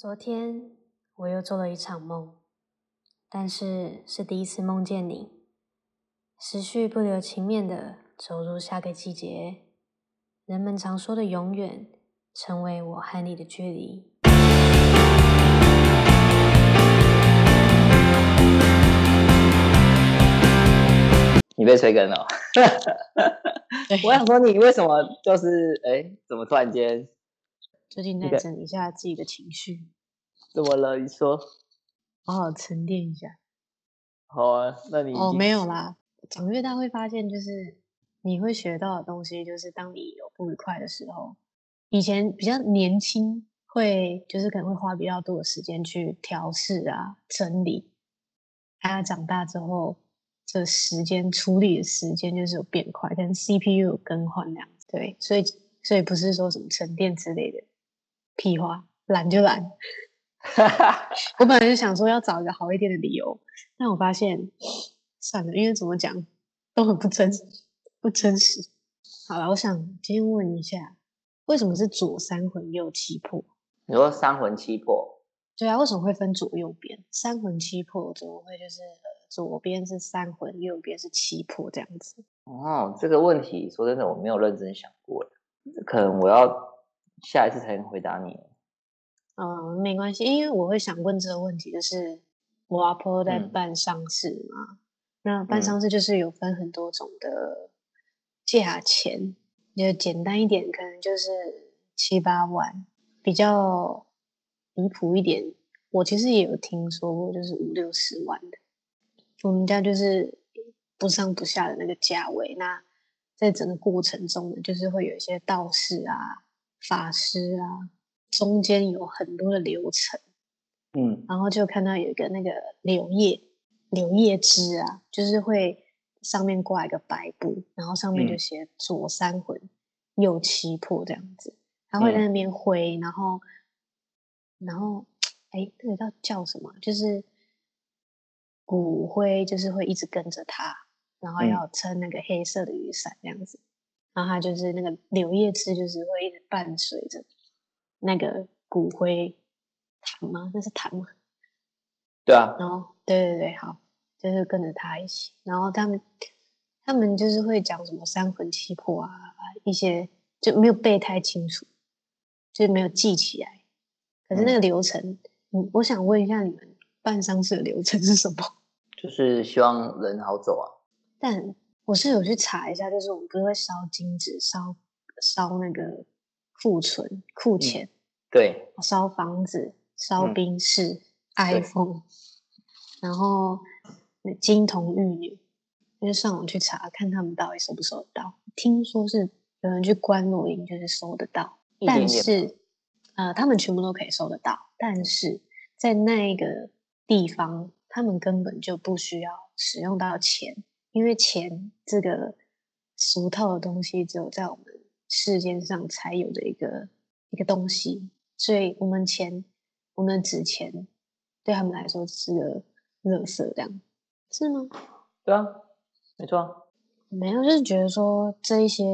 昨天我又做了一场梦，但是是第一次梦见你。时序不留情面的走入下个季节，人们常说的永远，成为我和你的距离。你被催更了，我想说你为什么就是哎，怎么突然间？最近在整理一下自己的情绪，怎么了？你说，好好沉淀一下。好啊，那你哦没有啦。长越大会发现，就是你会学到的东西，就是当你有不愉快的时候，以前比较年轻，会就是可能会花比较多的时间去调试啊、整理。他长大之后，这时间处理的时间就是有变快，跟 CPU 有更换那样子。对，所以所以不是说什么沉淀之类的。屁话，懒就懒。我本来就想说要找一个好一点的理由，但我发现算了，因为怎么讲都很不真不真实。好了，我想今天问一下，为什么是左三魂右七魄？你说三魂七魄？对啊，为什么会分左右边？三魂七魄怎么会就是左边是三魂，右边是七魄这样子？哦，这个问题说真的，我没有认真想过，可能我要。下一次才能回答你。嗯，没关系，因为我会想问这个问题，就是我阿婆在办丧事嘛，那办丧事就是有分很多种的价钱，就简单一点，可能就是七八万，比较离谱一点，我其实也有听说过，就是五六十万的。我们家就是不上不下的那个价位。那在整个过程中呢，就是会有一些道士啊。法师啊，中间有很多的流程，嗯，然后就看到有一个那个柳叶柳叶枝啊，就是会上面挂一个白布，然后上面就写左三魂，右七魄这样子，他会在那边挥，然后然后哎，那个叫叫什么？就是骨灰，就是会一直跟着他，然后要撑那个黑色的雨伞这样子。然后它就是那个柳叶枝，就是会一直伴随着那个骨灰弹吗？那是弹吗？对啊。然后，对对对，好，就是跟着他一起。然后他们他们就是会讲什么三魂七魄啊，一些就没有背太清楚，就是没有记起来。可是那个流程，嗯，我想问一下你们办丧事的流程是什么？就是希望人好走啊。但我是有去查一下，就是我们不是会烧金纸、烧烧那个库存库钱，对，烧房子、烧冰室、iPhone，然后金童玉女，就上网去查看他们到底收不收得到。听说是有人去关录音，就是收得到，但是呃，他们全部都可以收得到，但是在那个地方，他们根本就不需要使用到钱。因为钱这个俗套的东西，只有在我们世间上才有的一个一个东西，所以我们钱，我们的纸钱，对他们来说是个垃圾，这样是吗？对啊，没错。啊没有，就是觉得说这一些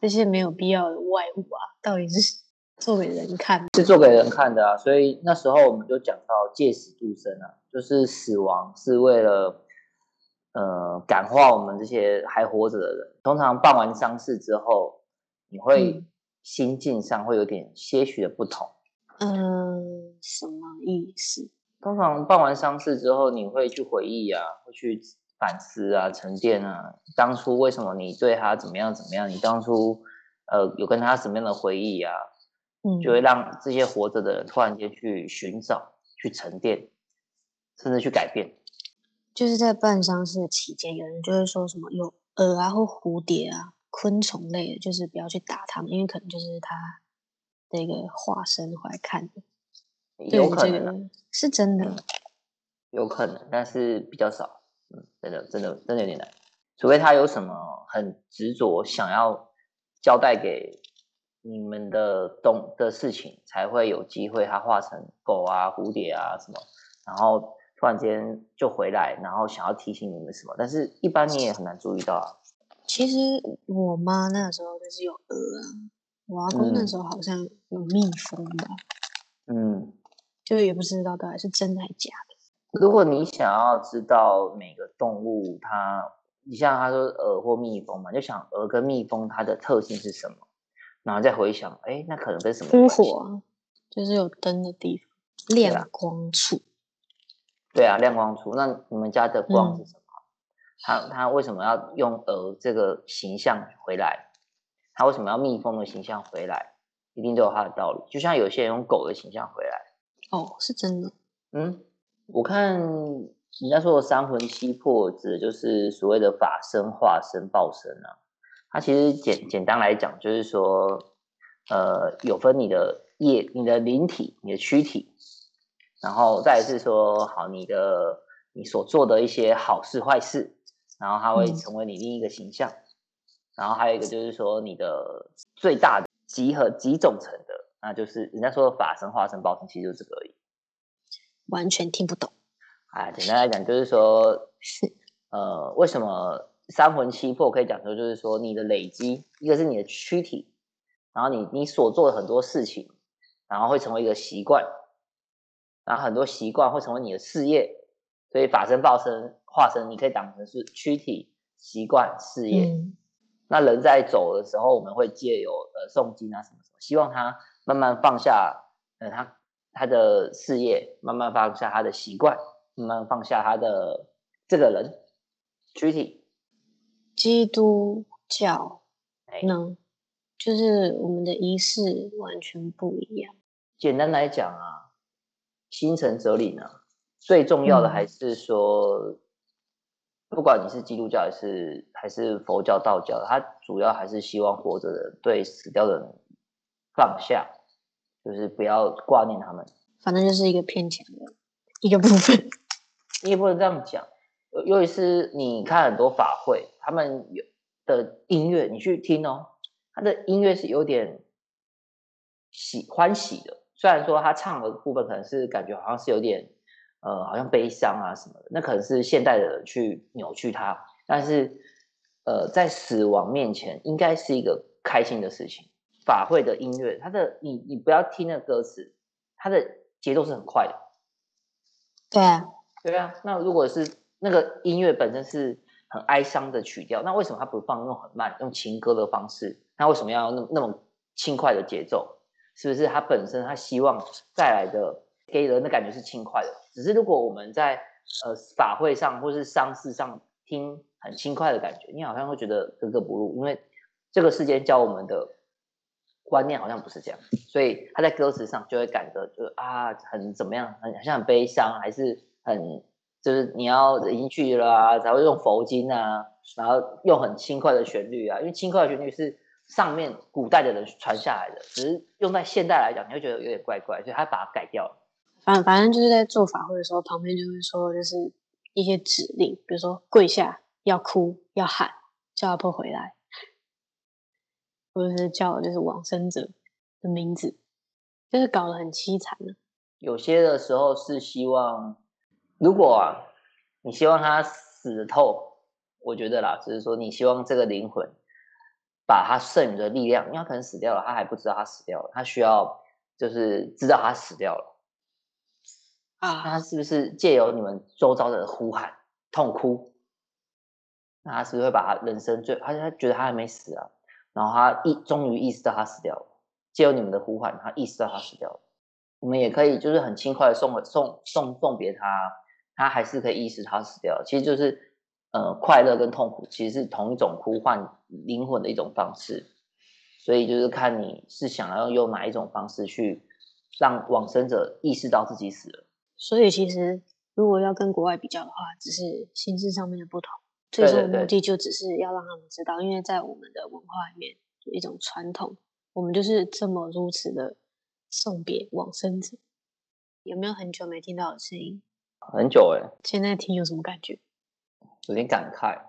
这些没有必要的外物啊，到底是做给人看，是做给人看的啊。所以那时候我们就讲到借死度生啊，就是死亡是为了。呃，感化我们这些还活着的人。通常办完丧事之后，你会心境上会有点些许的不同。嗯，什么意思？通常办完丧事之后，你会去回忆啊，会去反思啊，沉淀啊，当初为什么你对他怎么样怎么样？你当初呃有跟他什么样的回忆啊？嗯，就会让这些活着的人突然间去寻找、去沉淀，甚至去改变。就是在办丧事期间，有人就会说什么有蛾啊或蝴蝶啊，昆虫类的，就是不要去打它们，因为可能就是他的一个化身回来看的。有可能是真的，有可能，但是比较少。嗯，真的，真的，真的有点难。除非他有什么很执着想要交代给你们的东的事情，才会有机会他化成狗啊、蝴蝶啊什么，然后。突然间就回来，然后想要提醒你们什么，但是一般你也很难注意到啊。其实我妈那时候就是有鹅啊，我阿公那时候好像有蜜蜂吧。嗯，就也不知道到底是真的还是假的。如果你想要知道每个动物它，你像他说鹅或蜜蜂嘛，就想鹅跟蜜蜂它的特性是什么，然后再回想，哎，那可能跟什么扑？火就是有灯的地方，亮光处。对啊，亮光出。那你们家的光嗯是什么？它它为什么要用鹅这个形象回来？它为什么要蜜蜂的形象回来？一定都有它的道理。就像有些人用狗的形象回来，哦，是真的。嗯，我看人家说的三魂七魄，指的就是所谓的法身、化身、报身啊。它其实简简单来讲，就是说，呃，有分你的业、你的灵体、你的躯体，然后再来是说，好，你的你所做的一些好事、坏事，然后它会嗯成为你另一个形象。然后还有一个就是说，你的最大的集合集总成的，那就是人家说的法身、化身、报身，其实就是这个而已。完全听不懂。啊，简单来讲就是说，呃，为什么三魂七魄可以讲说，就是说你的累积，一个是你的躯体，然后你你所做的很多事情，然后会成为一个习惯，然后很多习惯会成为你的事业，所以法身、报身、化身，你可以当成是躯体、习惯、事业。嗯，那人在走的时候，我们会借由呃诵经啊什么什么，希望他慢慢放下呃他他的事业，慢慢放下他的习惯，慢慢放下他的这个人躯体。基督教哎，呢，就是我们的仪式完全不一样。简单来讲啊，心诚则灵啊，最重要的嗯还是说，不管你是基督教还是还是佛教、道教，他主要还是希望活着的人对死掉的人放下，就是不要挂念他们。反正就是一个骗钱的一个部分。你 也不能这样讲。尤尤其是你看很多法会，他们有的音乐，你去听哦，他的音乐是有点喜欢喜的。虽然说他唱的部分可能是感觉好像是有点呃，好像悲伤啊什么的，那可能是现代的人去扭曲它。但是呃，在死亡面前，应该是一个开心的事情。法会的音乐，它的你你不要听那歌词，它的节奏是很快的。对啊，对啊，那如果是那个音乐本身是很哀伤的曲调，那为什么他不放那种很慢、用情歌的方式？那为什么要用那那么轻快的节奏？是不是他本身他希望带来的给人的感觉是轻快的？只是如果我们在呃法会上或是丧事上听很轻快的感觉，你好像会觉得格格不入，因为这个世间教我们的观念好像不是这样，所以他在歌词上就会感觉就是啊很怎么样，很好像很悲伤，还是很就是你要人进去了啊，才会用佛经啊，然后用很轻快的旋律啊，因为轻快的旋律是上面古代的人传下来的，只是用在现代来讲，你会觉得有点怪怪，所以他把它改掉了。反反正就是在做法会的时候，旁边就会说，就是一些指令，比如说跪下、要哭、要喊，叫阿婆回来，或者是叫就是往生者的名字，就是搞得很凄惨的。有些的时候是希望，如果啊，你希望他死透，我觉得啦，就是说你希望这个灵魂把他剩余的力量，因为他可能死掉了，他还不知道他死掉了，他需要就是知道他死掉了，那啊，他是不是借由你们周遭的呼喊、痛哭，那他是不是会把他人生最，他他觉得他还没死啊，然后他意终于意识到他死掉了，借由你们的呼喊，他意识到他死掉了。我们也可以就是很轻快的送送送送别他，他还是可以意识他死掉了。其实就是呃快乐跟痛苦其实是同一种呼唤灵魂的一种方式，所以就是看你是想要用哪一种方式去让往生者意识到自己死了。所以其实如果要跟国外比较的话，只是形式上面的不同，最终的目的就只是要让他们知道，因为在我们的文化里面有一种传统，我们就是这么如此的送别往生者。有没有很久没听到的声音？很久哎、现在听有什么感觉？有点感慨。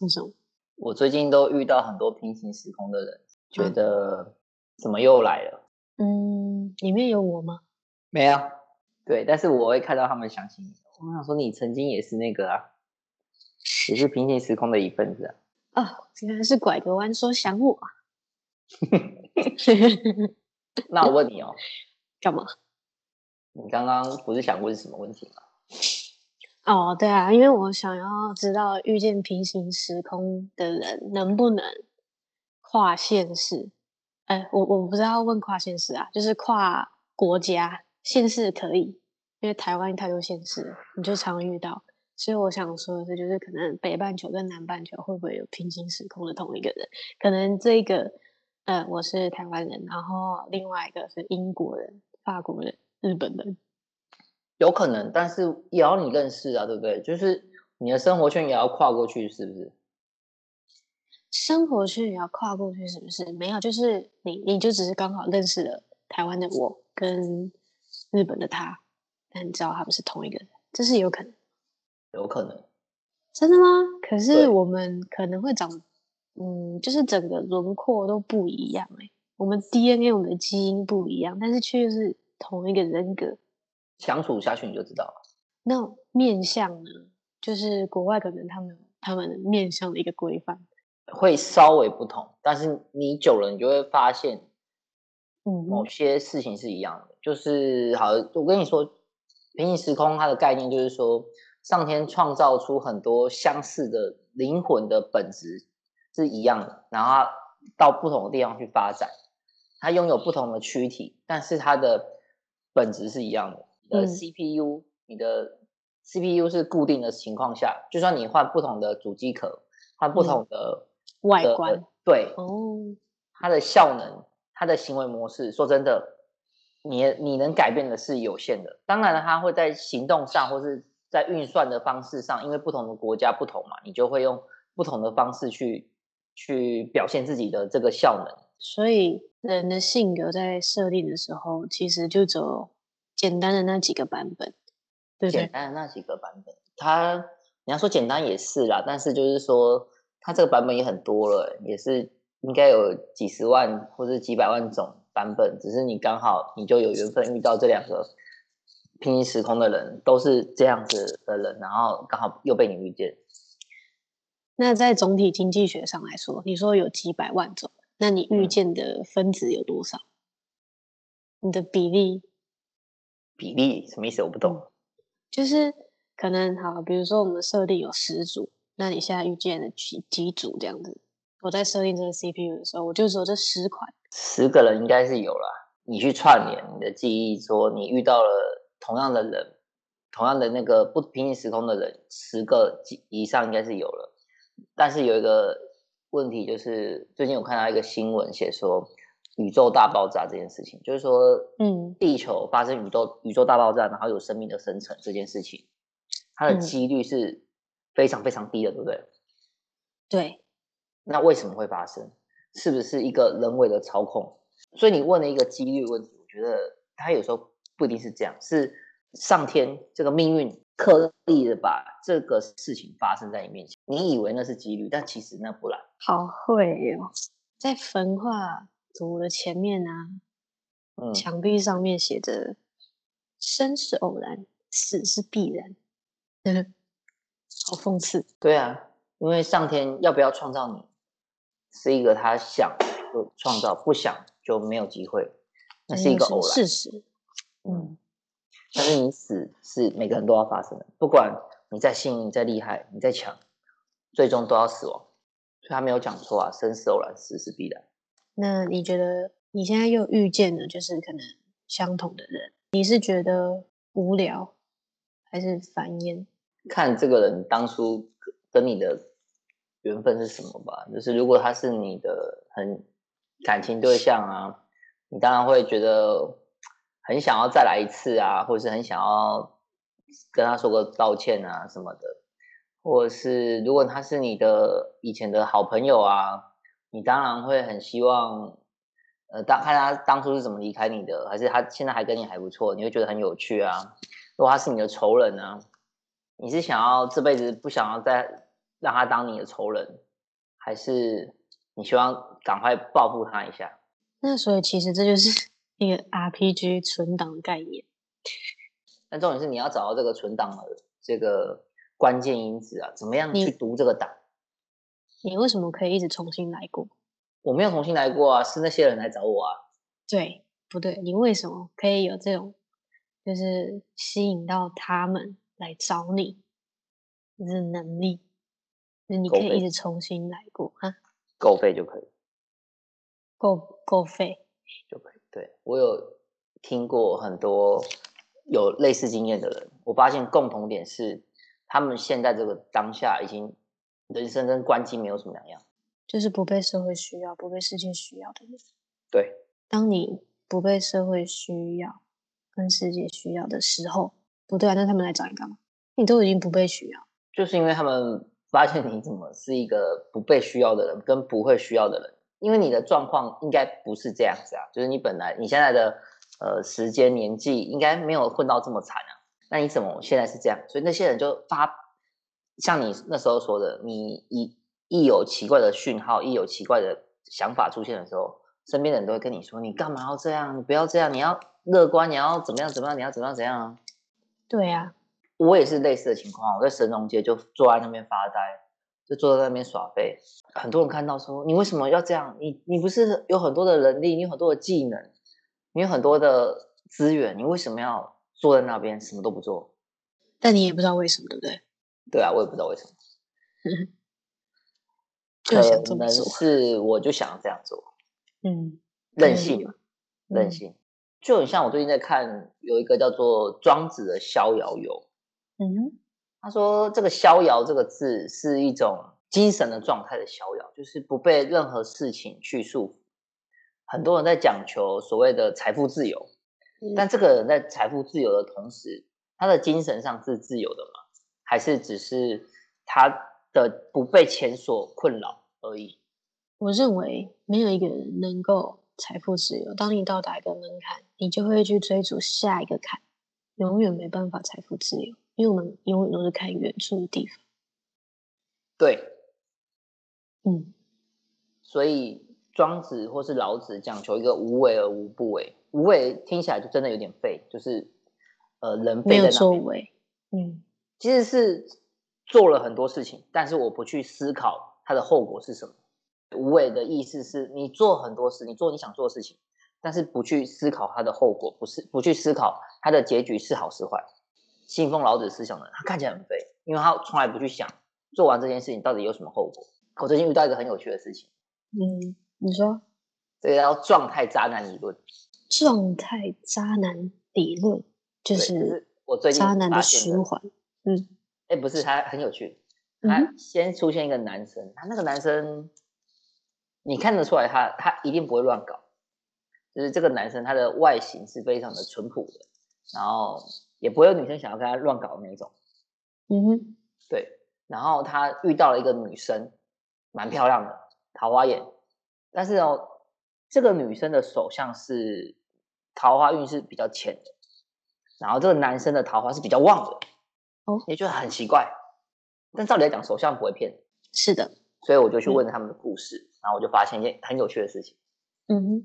为什么？我最近都遇到很多平行时空的人，觉嗯得怎么又来了？嗯，里面有我吗？没有。对，但是我会看到他们想起你。我想说，你曾经也是那个啊，也是平行时空的一份子啊。哦，原来是拐个弯说想我啊。那我问你哦，干嘛？你刚刚不是想问什么问题吗？哦，对啊，因为我想要知道遇见平行时空的人能不能跨现实。哎，我我不知道问跨现实啊，就是跨国家现实可以，因为台湾太多现实，你就常遇到。所以我想说的是，就是可能北半球跟南半球会不会有平行时空的同一个人？可能这个，呃，我是台湾人，然后另外一个是英国人、法国人、日本人。有可能，但是也要你认识啊，对不对？就是你的生活圈也要跨过去，是不是？生活圈也要跨过去，是不是？没有，就是你，你就只是刚好认识了台湾的我跟日本的他，但你知道他们是同一个人，这是有可能。有可能，真的吗？可是我们可能会长，嗯，就是整个轮廓都不一样哎。我们 DNA，我们的基因不一样，但是却是同一个人格。相处下去你就知道了。那面相呢？就是国外可能他们他们面相的一个规范会稍微不同，但是你久了你就会发现，嗯，某些事情是一样的。就是好，我跟你说，平行时空它的概念就是说。上天创造出很多相似的灵魂的本质是一样的，然后到不同的地方去发展，它拥有不同的躯体，但是它的本质是一样的。呃，CPU，你的 CPU 是固定的情况下，就算你换不同的主机壳，换不同的外观，对，哦，它的效能，它的行为模式，说真的，你你能改变的是有限的。当然了，它会在行动上或是。在运算的方式上，因为不同的国家不同嘛，你就会用不同的方式去去表现自己的这个效能。所以人的性格在设定的时候，其实就走简单的那几个版本，对简单的那几个版本，它你要说简单也是啦，但是就是说它这个版本也很多了，也是应该有几十万或者几百万种版本，只是你刚好你就有缘分遇到这两个。平行时空的人都是这样子的人，然后刚好又被你遇见。那在总体经济学上来说，你说有几百万种，那你遇见的分子有多少？你的比例？比例什么意思？我不懂。就是可能好，比如说我们设定有十组，那你现在遇见了几几组这样子？我在设定这个 CPU 的时候，我就说这十款，十个人应该是有了。你去串联你的记忆，说你遇到了。同样的人，同样的那个不平行时空的人，十个以上应该是有了。但是有一个问题，就是最近我看到一个新闻，写说宇宙大爆炸这件事情，就是说，嗯，地球发生宇宙宇宙大爆炸，然后有生命的生成这件事情，它的几率是非常非常低的，对不对？对。那为什么会发生？是不是一个人为的操控？所以你问了一个几率问题，我觉得它有时候。不一定是这样，是上天这个命运刻意的把这个事情发生在你面前。你以为那是几率，但其实那不然。好会哦，在分化图的前面啊，墙壁上面写着“生是偶然，死是必然”，好讽刺。对啊，因为上天要不要创造你，是一个他想就创造，不想就没有机会，那是一个偶然事实。嗯，但是你死是每个人都要发生的，不管你再幸运、再厉害、你再强，最终都要死亡。所以他没有讲错啊，生死偶然，死是必然。那你觉得你现在又遇见了就是可能相同的人，你是觉得无聊还是烦厌？看这个人当初跟你的缘分是什么吧。就是如果他是你的很感情对象啊，你当然会觉得。很想要再来一次啊，或者是很想要跟他说个道歉啊什么的，或者是如果他是你的以前的好朋友啊，你当然会很希望，呃，当看他当初是怎么离开你的，还是他现在还跟你还不错，你会觉得很有趣啊。如果他是你的仇人呢，你是想要这辈子不想要再让他当你的仇人，还是你希望赶快报复他一下？那所以其实这就是。一个 RPG 存档概念，但重点是你要找到这个存档的这个关键因子啊，怎么样去读这个档？你为什么可以一直重新来过？我没有重新来过啊，是那些人来找我啊。对，不对？你为什么可以有这种就是吸引到他们来找你，就是能力，就是你可以一直重新来过哈，够费就可以，够够费就可以。对我有听过很多有类似经验的人，我发现共同点是，他们现在这个当下已经人生跟关机没有什么两样，就是不被社会需要、不被世界需要的人。对，当你不被社会需要、跟世界需要的时候，不对啊，那他们来找你干嘛？你都已经不被需要，就是因为他们发现你怎么是一个不被需要的人，跟不会需要的人，因为你的状况应该不是这样子啊，就是你本来你现在的呃时间年纪应该没有混到这么惨啊，那你怎么现在是这样？所以那些人就发像你那时候说的，你一一有奇怪的讯号，一有奇怪的想法出现的时候。身边的人都会跟你说：“你干嘛要这样？你不要这样！你要乐观，你要怎么样？怎么样？你要怎么样？怎样啊？”对呀，我也是类似的情况。我在神农街就坐在那边发呆，就坐在那边耍废。很多人看到说：“你为什么要这样？你你不是有很多的能力，你有很多的技能，你有很多的资源，你为什么要坐在那边什么都不做？”但你也不知道为什么，对不对？对啊，我也不知道为什么。就想这么做，是我就想要这样做。嗯，任性嘛，任性，就很像我最近在看有一个叫做庄子的逍遥游。嗯，他说这个逍遥这个字是一种精神的状态的逍遥，就是不被任何事情去束缚。很多人在讲求所谓的财富自由，但这个人在财富自由的同时，他的精神上是自由的吗？还是只是他的不被钱所困扰而已？我认为没有一个人能够财富自由。当你到达一个门槛，你就会去追逐下一个坎，永远没办法财富自由，因为我们永远都是看远处的地方。对，嗯，所以庄子或是老子讲求一个无为而无不为。无为听起来就真的有点废，就是呃人没有作为，嗯，其实是做了很多事情，但是我不去思考它的后果是什么。无为的意思是你做很多事，你做你想做的事情，但是不去思考它的后果，不是不去思考它的结局是好是坏。信奉老子思想的人，他看起来很废，因为他从来不去想做完这件事情到底有什么后果。我最近遇到一个很有趣的事情，嗯，你说这个叫状态渣男理论。状态渣男理论就是我最近渣男的循环。嗯，哎，不是，他很有趣。他先出现一个男生，他那个男生。你看得出来，他他一定不会乱搞，就是这个男生他的外形是非常的淳朴的，然后也不会有女生想要跟他乱搞的那种。嗯哼，对。然后他遇到了一个女生，蛮漂亮的，桃花眼。但是哦，这个女生的手相是桃花运是比较浅的，然后这个男生的桃花是比较旺的。哦，也就很奇怪。但照理来讲，首相不会骗。是的。所以我就去问他们的故事。然后我就发现一件很有趣的事情，嗯哼，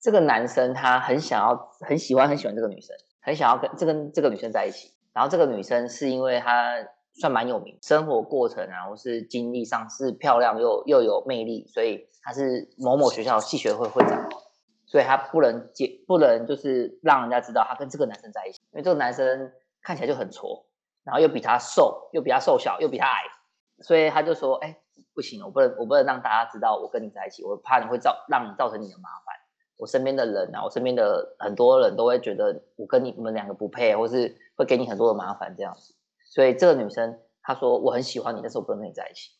这个男生他很想要、很喜欢、很喜欢这个女生，很想要跟这跟这个女生在一起。然后这个女生是因为她算蛮有名，生活过程然后是经历上是漂亮又又有魅力，所以她是某某学校系学会会长，所以她不能接不能就是让人家知道她跟这个男生在一起，因为这个男生看起来就很挫，然后又比她瘦，又比她瘦小，又比她矮，所以他就说，哎。不行，我不能，我不能让大家知道我跟你在一起，我怕你会造让你造成你的麻烦。我身边的人啊，我身边的很多人都会觉得我跟你们两个不配，或是会给你很多的麻烦这样子。所以这个女生她说我很喜欢你，但是我不能跟你在一起，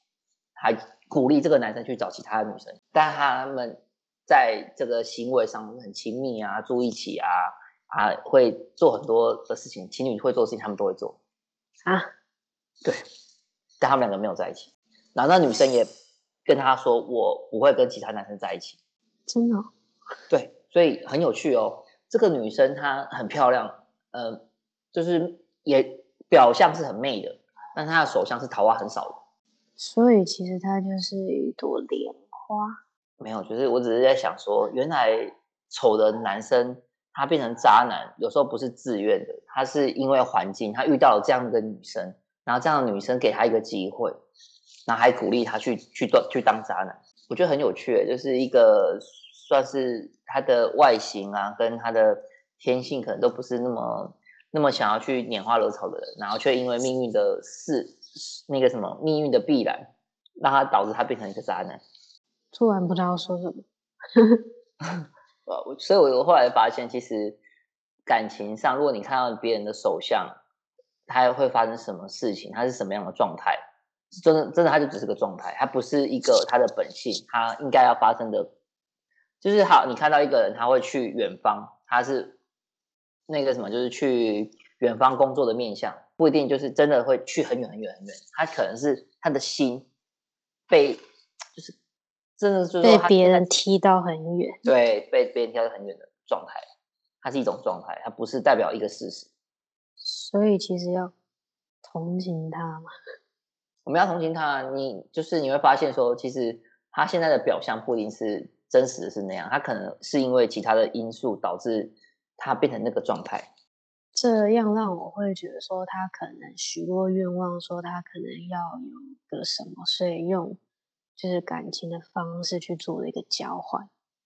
还鼓励这个男生去找其他的女生。但他们在这个行为上很亲密啊，住一起啊，啊，会做很多的事情，情侣会做的事情他们都会做啊。对，但他们两个没有在一起。然后那女生也跟他说：“我不会跟其他男生在一起。”真的？对，所以很有趣哦。这个女生她很漂亮，呃，就是也表象是很媚的，但她的手相是桃花很少的。所以其实她就是一朵莲花。没有，就是我只是在想说，原来丑的男生他变成渣男，有时候不是自愿的，他是因为环境，他遇到了这样的女生，然后这样的女生给他一个机会。然后还鼓励他去去当去当渣男，我觉得很有趣，就是一个算是他的外形啊，跟他的天性可能都不是那么那么想要去拈花惹草的人，然后却因为命运的事，那个什么命运的必然，让他导致他变成一个渣男。突然不知道说什么。呃，所以我后来发现，其实感情上，如果你看到别人的手相，他会发生什么事情，他是什么样的状态，真的真的他就只是个状态，他不是一个他的本性，他应该要发生的。就是好，你看到一个人，他会去远方，他是那个什么，就是去远方工作的面相，不一定就是真的会去很远很远很远，他可能是他的心被，就是真的就是被别人踢到很远，对，被别人踢到很远的状态，它是一种状态，它不是代表一个事实。所以其实要同情他嘛，我们要同情他，你就是你会发现说，其实他现在的表象不一定是。真实的是那样，他可能是因为其他的因素导致他变成那个状态。这样让我会觉得说，他可能许过愿望，说他可能要有个什么，所以用就是感情的方式去做了一个交换。